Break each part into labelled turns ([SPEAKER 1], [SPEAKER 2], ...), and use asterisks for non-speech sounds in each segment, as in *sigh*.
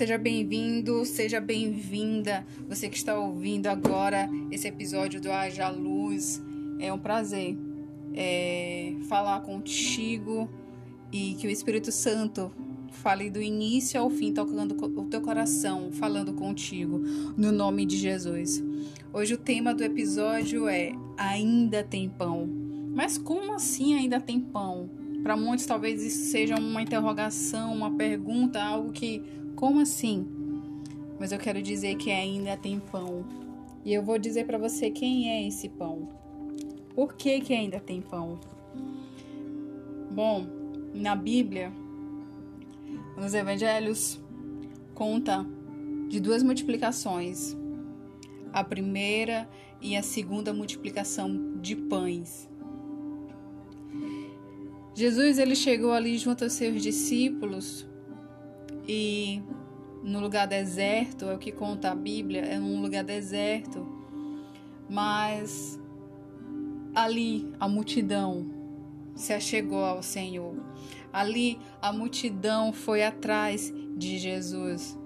[SPEAKER 1] seja bem-vindo, seja bem-vinda. Você que está ouvindo agora esse episódio do Haja Luz. É um prazer é, falar contigo e que o Espírito Santo fale do início ao fim, tocando o teu coração, falando contigo, no nome de Jesus. Hoje o tema do episódio é Ainda tem pão. Mas como assim ainda tem pão? Para muitos, talvez isso seja uma interrogação, uma pergunta, algo que, como assim? Mas eu quero dizer que ainda tem pão. E eu vou dizer para você quem é esse pão. Por que, que ainda tem pão? Bom, na Bíblia, nos evangelhos, conta de duas multiplicações. A primeira e a segunda multiplicação de pães. Jesus ele chegou ali junto aos seus discípulos e no lugar deserto, é o que conta a Bíblia, é um lugar deserto, mas ali a multidão se achegou ao Senhor. Ali a multidão foi atrás de Jesus.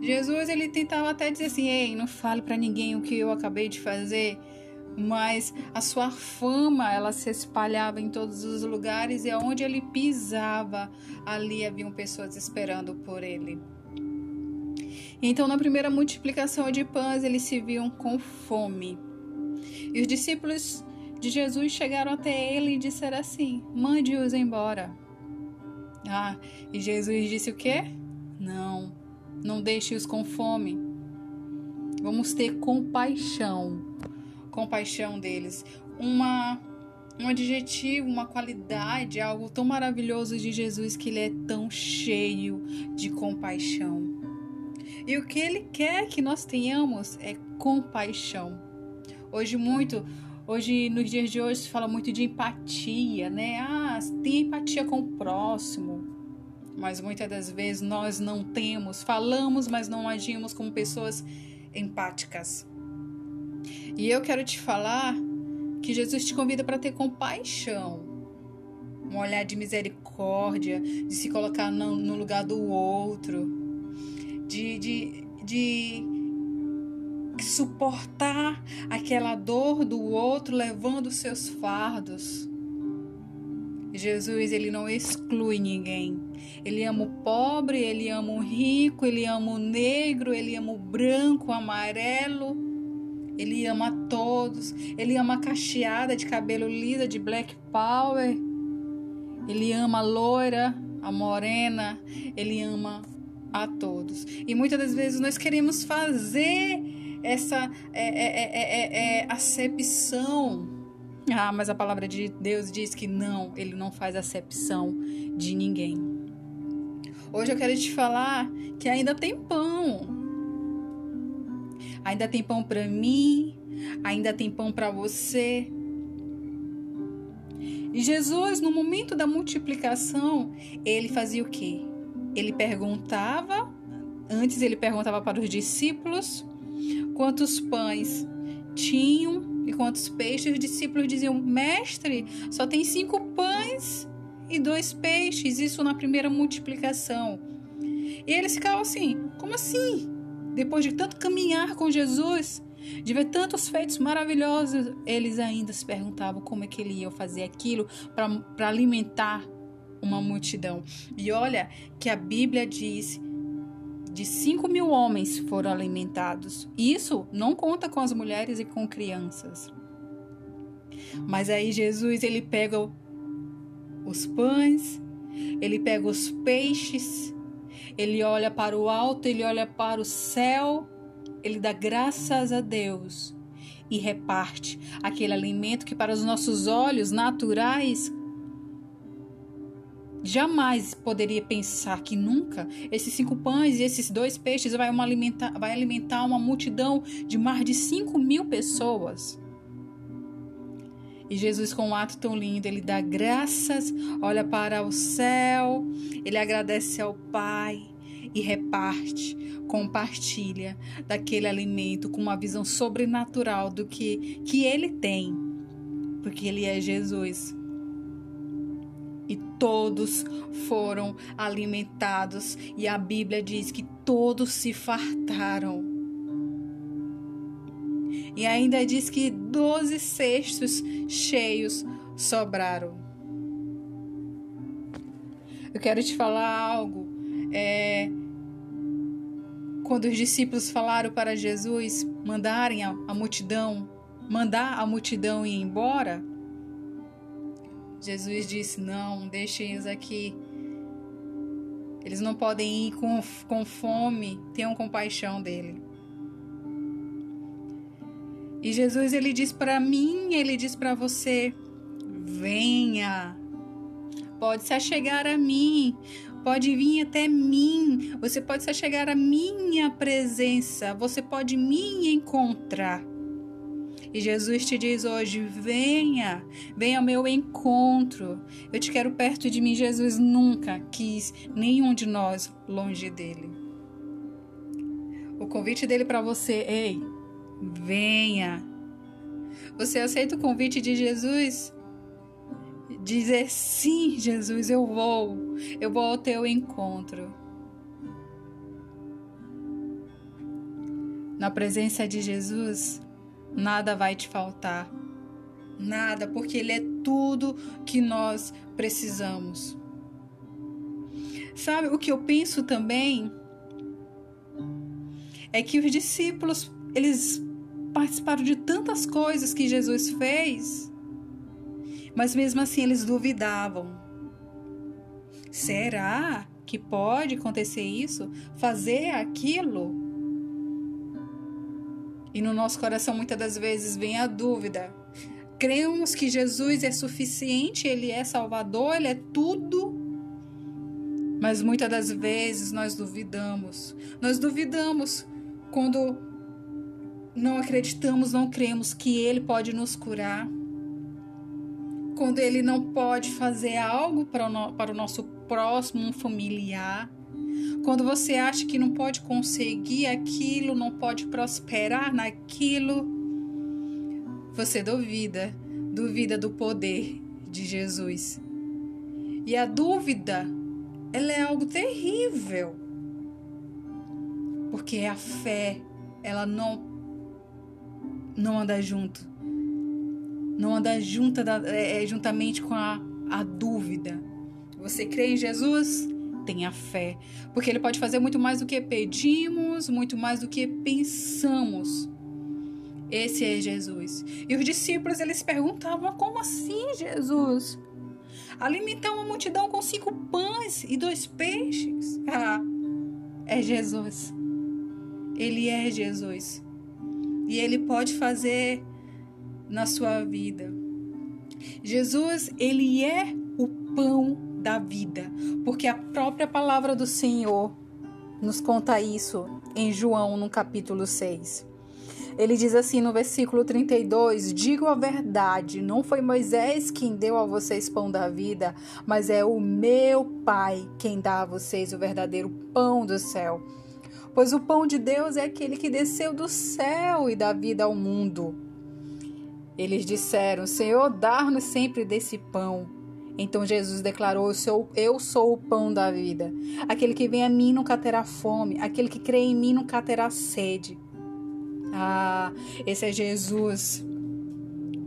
[SPEAKER 1] Jesus ele tentava até dizer assim: "Ei, não fale para ninguém o que eu acabei de fazer" mas a sua fama ela se espalhava em todos os lugares e aonde ele pisava, ali haviam pessoas esperando por ele. Então, na primeira multiplicação de pães, eles se viam com fome. E os discípulos de Jesus chegaram até ele e disseram assim: Mande-os embora. Ah, e Jesus disse o quê? Não, não deixe-os com fome. Vamos ter compaixão compaixão deles, uma um adjetivo, uma qualidade, algo tão maravilhoso de Jesus que ele é tão cheio de compaixão. E o que ele quer que nós tenhamos é compaixão. Hoje muito, hoje nos dias de hoje se fala muito de empatia, né? Ah, tem empatia com o próximo. Mas muitas das vezes nós não temos, falamos, mas não agimos como pessoas empáticas. E eu quero te falar que Jesus te convida para ter compaixão, um olhar de misericórdia, de se colocar no, no lugar do outro, de, de, de suportar aquela dor do outro levando seus fardos. Jesus, ele não exclui ninguém. Ele ama o pobre, ele ama o rico, ele ama o negro, ele ama o branco, o amarelo ele ama todos. Ele ama a cacheada de cabelo lisa de Black Power. Ele ama a loira, a morena. Ele ama a todos. E muitas das vezes nós queremos fazer essa é, é, é, é, acepção. Ah, mas a palavra de Deus diz que não, ele não faz acepção de ninguém. Hoje eu quero te falar que ainda tem pão Ainda tem pão para mim, ainda tem pão para você. E Jesus, no momento da multiplicação, ele fazia o quê? Ele perguntava, antes ele perguntava para os discípulos quantos pães tinham e quantos peixes. Os discípulos diziam: Mestre, só tem cinco pães e dois peixes. Isso na primeira multiplicação. E eles ficavam assim: Como assim? Depois de tanto caminhar com Jesus, de ver tantos feitos maravilhosos, eles ainda se perguntavam como é que ele ia fazer aquilo para alimentar uma multidão. E olha que a Bíblia diz de 5 mil homens foram alimentados. Isso não conta com as mulheres e com crianças. Mas aí Jesus ele pega os pães, ele pega os peixes ele olha para o alto, ele olha para o céu, ele dá graças a Deus e reparte aquele alimento que para os nossos olhos naturais jamais poderia pensar que nunca esses cinco pães e esses dois peixes vai, alimentar, vai alimentar uma multidão de mais de cinco mil pessoas. E Jesus, com um ato tão lindo, ele dá graças, olha para o céu, ele agradece ao Pai e reparte, compartilha daquele alimento com uma visão sobrenatural do que, que ele tem, porque ele é Jesus. Todos foram alimentados e a Bíblia diz que todos se fartaram. E ainda diz que doze cestos cheios sobraram. Eu quero te falar algo. É, quando os discípulos falaram para Jesus mandarem a, a multidão, mandar a multidão ir embora, Jesus disse: Não, deixem eles aqui. Eles não podem ir com, com fome, tenham compaixão dele. E Jesus ele diz para mim, ele diz para você: venha. Pode se achegar a mim, pode vir até mim. Você pode se achegar à minha presença, você pode me encontrar. E Jesus te diz hoje: venha, venha ao meu encontro. Eu te quero perto de mim. Jesus nunca quis nenhum de nós longe dele. O convite dele para você, ei, venha. Você aceita o convite de Jesus? Dizer sim, Jesus, eu vou, eu vou ao teu encontro. Na presença de Jesus, nada vai te faltar. Nada, porque Ele é tudo que nós precisamos. Sabe o que eu penso também? É que os discípulos, eles participaram de tantas coisas que Jesus fez, mas mesmo assim eles duvidavam. Será que pode acontecer isso? Fazer aquilo? E no nosso coração muitas das vezes vem a dúvida. Cremos que Jesus é suficiente, ele é Salvador, ele é tudo. Mas muitas das vezes nós duvidamos. Nós duvidamos quando não acreditamos, não cremos que ele pode nos curar. Quando ele não pode fazer algo para o, nosso próximo, um familiar quando você acha que não pode conseguir aquilo, não pode prosperar naquilo, você duvida, duvida do poder de Jesus. E a dúvida, ela é algo terrível. Porque a fé, ela não não anda junto. Não anda da, é, juntamente com a, a dúvida. Você crê em Jesus? Tenha fé, porque Ele pode fazer muito mais do que pedimos, muito mais do que pensamos. Esse é Jesus. E os discípulos eles perguntavam: como assim, Jesus? Alimentar uma multidão com cinco pães e dois peixes? Ah, é Jesus. Ele é Jesus. E ele pode fazer na sua vida. Jesus, ele é o pão da vida, porque a própria palavra do Senhor nos conta isso em João, no capítulo 6. Ele diz assim no versículo 32: Digo a verdade, não foi Moisés quem deu a vocês pão da vida, mas é o meu Pai quem dá a vocês o verdadeiro pão do céu. Pois o pão de Deus é aquele que desceu do céu e dá vida ao mundo. Eles disseram: Senhor, dar-nos sempre desse pão. Então Jesus declarou: eu sou, eu sou o pão da vida. Aquele que vem a mim nunca terá fome, aquele que crê em mim nunca terá sede. Ah, esse é Jesus.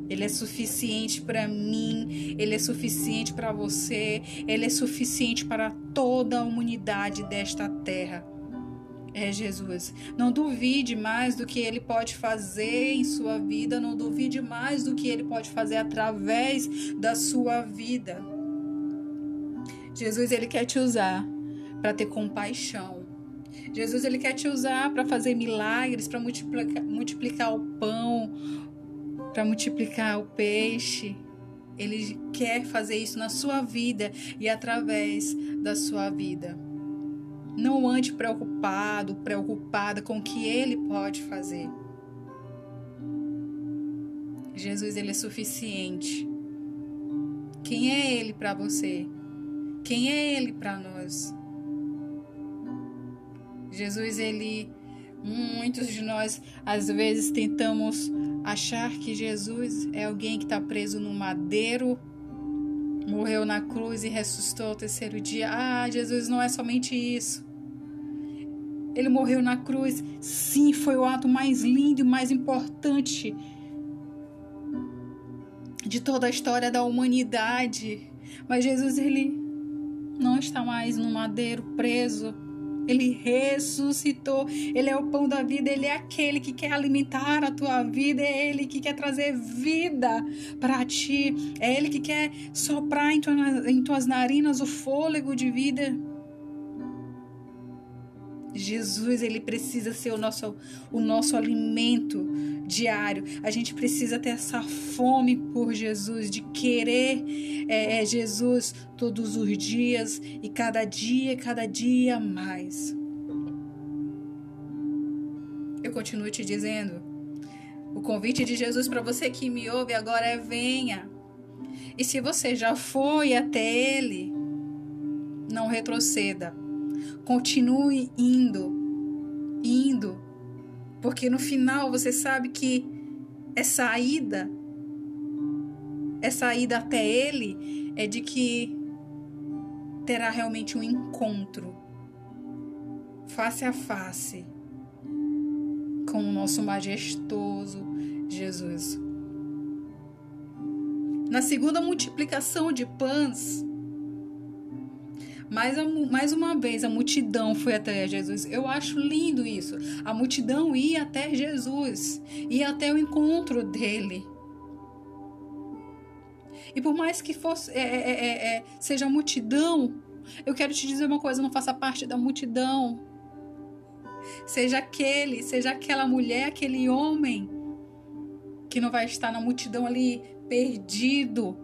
[SPEAKER 1] Ele é suficiente para mim, ele é suficiente para você, ele é suficiente para toda a humanidade desta terra é Jesus. Não duvide mais do que ele pode fazer em sua vida, não duvide mais do que ele pode fazer através da sua vida. Jesus ele quer te usar para ter compaixão. Jesus ele quer te usar para fazer milagres, para multiplicar, multiplicar o pão, para multiplicar o peixe. Ele quer fazer isso na sua vida e através da sua vida. Não ande preocupado, preocupada com o que ele pode fazer. Jesus ele é suficiente. Quem é ele para você? Quem é ele para nós? Jesus ele muitos de nós às vezes tentamos achar que Jesus é alguém que está preso no madeiro morreu na cruz e ressuscitou ao terceiro dia. Ah, Jesus não é somente isso. Ele morreu na cruz. Sim, foi o ato mais lindo e mais importante de toda a história da humanidade. Mas Jesus, ele não está mais no madeiro preso. Ele ressuscitou. Ele é o pão da vida. Ele é aquele que quer alimentar a tua vida. É Ele que quer trazer vida para ti. É Ele que quer soprar em, tua, em tuas narinas o fôlego de vida. Jesus, ele precisa ser o nosso, o nosso alimento diário. A gente precisa ter essa fome por Jesus, de querer é, é, Jesus todos os dias e cada dia, cada dia mais. Eu continuo te dizendo. O convite de Jesus para você que me ouve agora é: venha. E se você já foi até Ele, não retroceda Continue indo, indo, porque no final você sabe que essa ida, essa ida até Ele é de que terá realmente um encontro face a face com o nosso majestoso Jesus. Na segunda multiplicação de pães, mais, mais uma vez, a multidão foi até Jesus. Eu acho lindo isso. A multidão ia até Jesus, ia até o encontro dele. E por mais que fosse, é, é, é, é seja multidão, eu quero te dizer uma coisa: não faça parte da multidão. Seja aquele, seja aquela mulher, aquele homem que não vai estar na multidão ali perdido,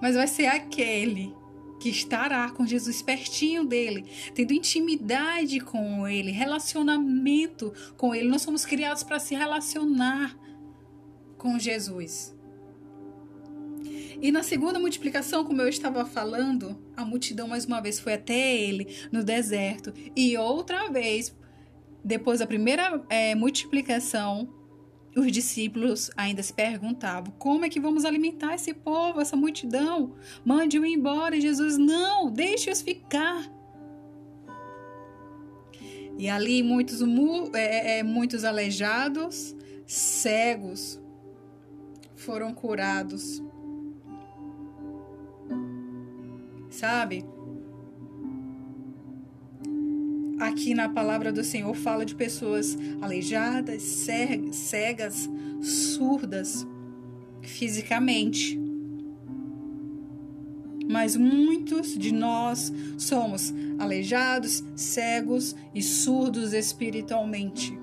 [SPEAKER 1] mas vai ser aquele que estará com Jesus pertinho dele, tendo intimidade com ele, relacionamento com ele. Nós somos criados para se relacionar com Jesus. E na segunda multiplicação, como eu estava falando, a multidão mais uma vez foi até ele no deserto. E outra vez, depois da primeira é, multiplicação, os discípulos ainda se perguntavam: como é que vamos alimentar esse povo, essa multidão? Mande-o embora. E Jesus: não, deixe-os ficar. E ali muitos, é, é, muitos aleijados, cegos, foram curados. Sabe? Aqui na palavra do Senhor fala de pessoas aleijadas, cegas, surdas fisicamente. Mas muitos de nós somos aleijados, cegos e surdos espiritualmente.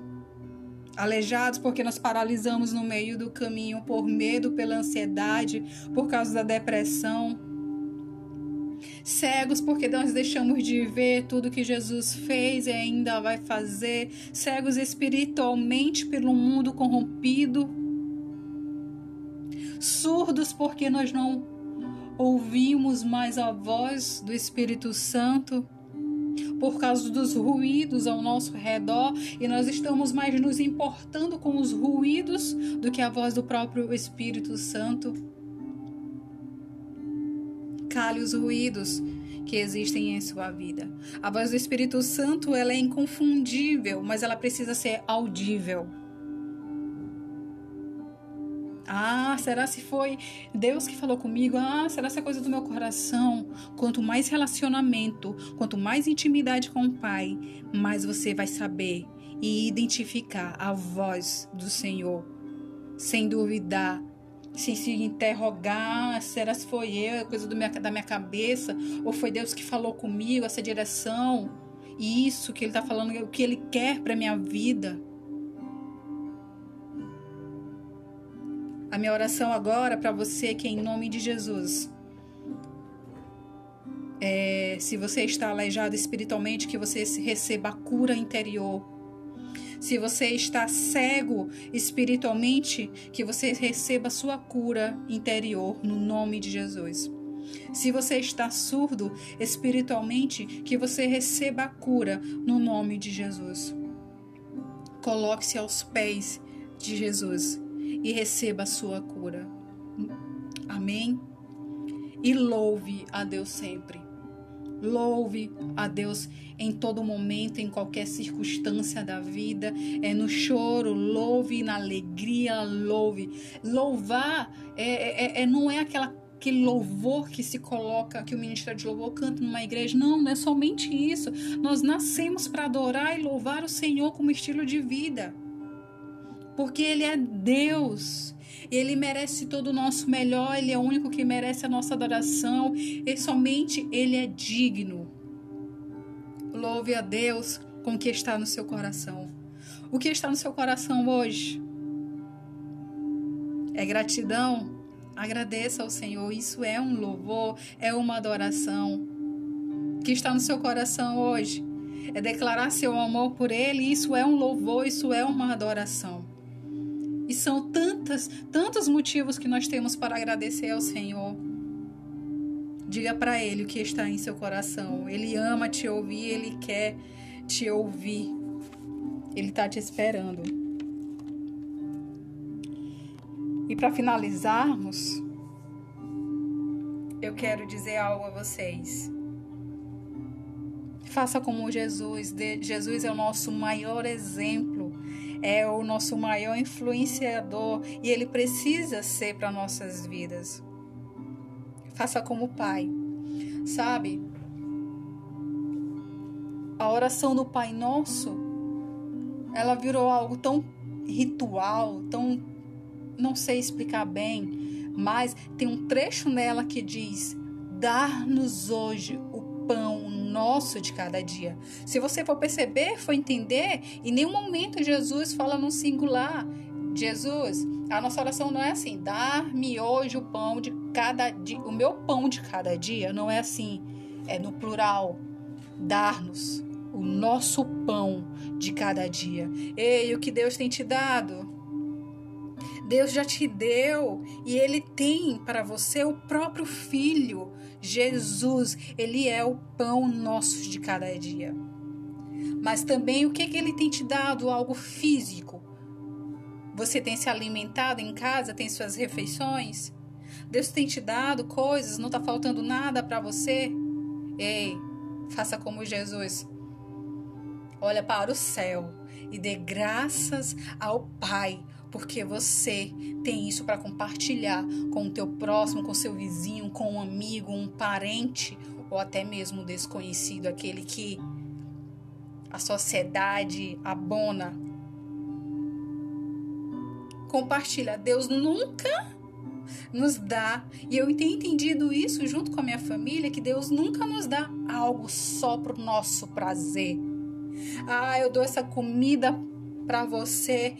[SPEAKER 1] Aleijados porque nós paralisamos no meio do caminho por medo, pela ansiedade, por causa da depressão cegos porque nós deixamos de ver tudo que Jesus fez e ainda vai fazer, cegos espiritualmente pelo mundo corrompido, surdos porque nós não ouvimos mais a voz do Espírito Santo. Por causa dos ruídos ao nosso redor. E nós estamos mais nos importando com os ruídos do que a voz do próprio Espírito Santo cale os ruídos que existem em sua vida. A voz do Espírito Santo ela é inconfundível, mas ela precisa ser audível. Ah, será se foi Deus que falou comigo? Ah, será se é coisa do meu coração? Quanto mais relacionamento, quanto mais intimidade com o Pai, mais você vai saber e identificar a voz do Senhor, sem duvidar, sem se interrogar, será se foi eu, é coisa minha, da minha cabeça, ou foi Deus que falou comigo, essa direção, e isso que Ele está falando, o que Ele quer para minha vida. A minha oração agora para você que é em nome de Jesus. É, se você está aleijado espiritualmente, que você receba a cura interior se você está cego espiritualmente, que você receba sua cura interior no nome de Jesus. Se você está surdo espiritualmente, que você receba a cura no nome de Jesus. Coloque-se aos pés de Jesus e receba a sua cura. Amém. e louve a Deus sempre. Louve a Deus em todo momento, em qualquer circunstância da vida. É no choro, louve, na alegria, louve. Louvar é, é, é não é aquela aquele louvor que se coloca, que o ministério de louvor canta numa igreja. Não, não é somente isso. Nós nascemos para adorar e louvar o Senhor como estilo de vida. Porque Ele é Deus. Ele merece todo o nosso melhor, Ele é o único que merece a nossa adoração e somente Ele é digno. Louve a Deus com o que está no seu coração. O que está no seu coração hoje? É gratidão? Agradeça ao Senhor. Isso é um louvor, é uma adoração. O que está no seu coração hoje? É declarar seu amor por Ele. Isso é um louvor, isso é uma adoração. E são tantas, tantos motivos que nós temos para agradecer ao Senhor. Diga para Ele o que está em seu coração. Ele ama te ouvir, Ele quer te ouvir. Ele está te esperando. E para finalizarmos, eu quero dizer algo a vocês. Faça como Jesus. Jesus é o nosso maior exemplo é o nosso maior influenciador e ele precisa ser para nossas vidas. Faça como Pai. Sabe? A oração do Pai Nosso, ela virou algo tão ritual, tão não sei explicar bem, mas tem um trecho nela que diz: "Dar-nos hoje o pão nosso de cada dia. Se você for perceber, for entender, em nenhum momento Jesus fala no singular. Jesus, a nossa oração não é assim, dar-me hoje o pão de cada dia, o meu pão de cada dia, não é assim, é no plural, dar-nos o nosso pão de cada dia. Ei, o que Deus tem te dado? Deus já te deu e Ele tem para você o próprio Filho, Jesus. Ele é o pão nosso de cada dia. Mas também o que, que Ele tem te dado? Algo físico. Você tem se alimentado em casa, tem suas refeições? Deus tem te dado coisas, não está faltando nada para você? Ei, faça como Jesus. Olha para o céu e dê graças ao Pai porque você tem isso para compartilhar com o teu próximo, com seu vizinho, com um amigo, um parente ou até mesmo desconhecido, aquele que a sociedade abona. Compartilha. Deus nunca nos dá, e eu tenho entendido isso junto com a minha família, que Deus nunca nos dá algo só para o nosso prazer. Ah, eu dou essa comida para você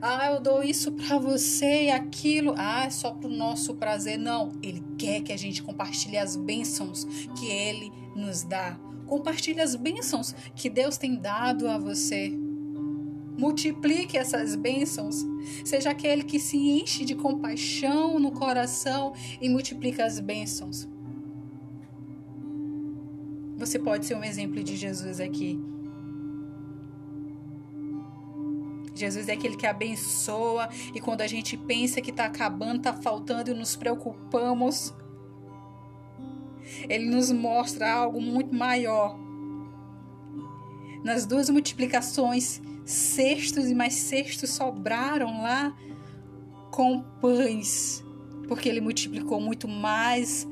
[SPEAKER 1] ah, eu dou isso para você e aquilo. Ah, é só para o nosso prazer. Não, Ele quer que a gente compartilhe as bênçãos que Ele nos dá. Compartilhe as bênçãos que Deus tem dado a você. Multiplique essas bênçãos. Seja aquele que se enche de compaixão no coração e multiplica as bênçãos. Você pode ser um exemplo de Jesus aqui. Jesus é aquele que abençoa e quando a gente pensa que está acabando, está faltando e nos preocupamos, ele nos mostra algo muito maior. Nas duas multiplicações, cestos e mais cestos sobraram lá com pães, porque ele multiplicou muito mais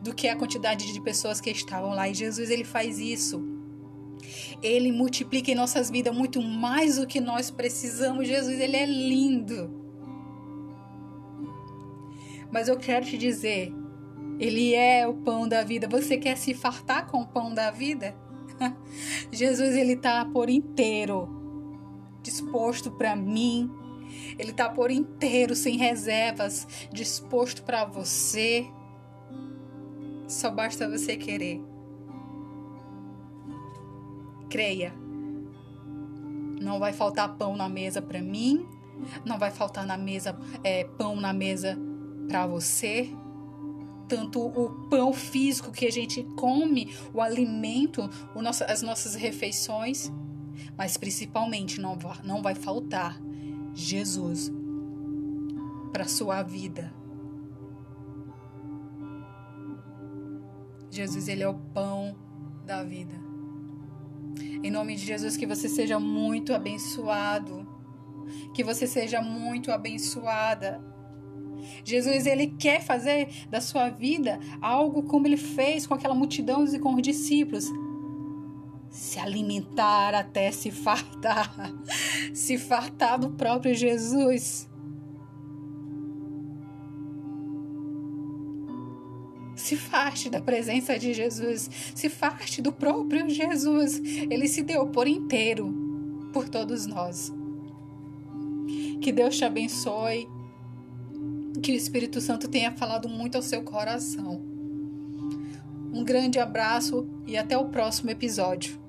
[SPEAKER 1] do que a quantidade de pessoas que estavam lá. E Jesus ele faz isso ele multiplica em nossas vidas muito mais do que nós precisamos. Jesus, ele é lindo. Mas eu quero te dizer, ele é o pão da vida. Você quer se fartar com o pão da vida? *laughs* Jesus, ele está por inteiro disposto para mim. Ele está por inteiro, sem reservas, disposto para você. Só basta você querer. Creia. Não vai faltar pão na mesa para mim, não vai faltar na mesa é, pão na mesa para você. Tanto o pão físico que a gente come, o alimento, o nosso, as nossas refeições, mas principalmente não não vai faltar Jesus para sua vida. Jesus, ele é o pão da vida. Em nome de Jesus, que você seja muito abençoado. Que você seja muito abençoada. Jesus, ele quer fazer da sua vida algo como ele fez com aquela multidão e com os discípulos. Se alimentar até se fartar. *laughs* Se fartar do próprio Jesus. Se faste da presença de Jesus, se faste do próprio Jesus. Ele se deu por inteiro por todos nós. Que Deus te abençoe. Que o Espírito Santo tenha falado muito ao seu coração. Um grande abraço e até o próximo episódio.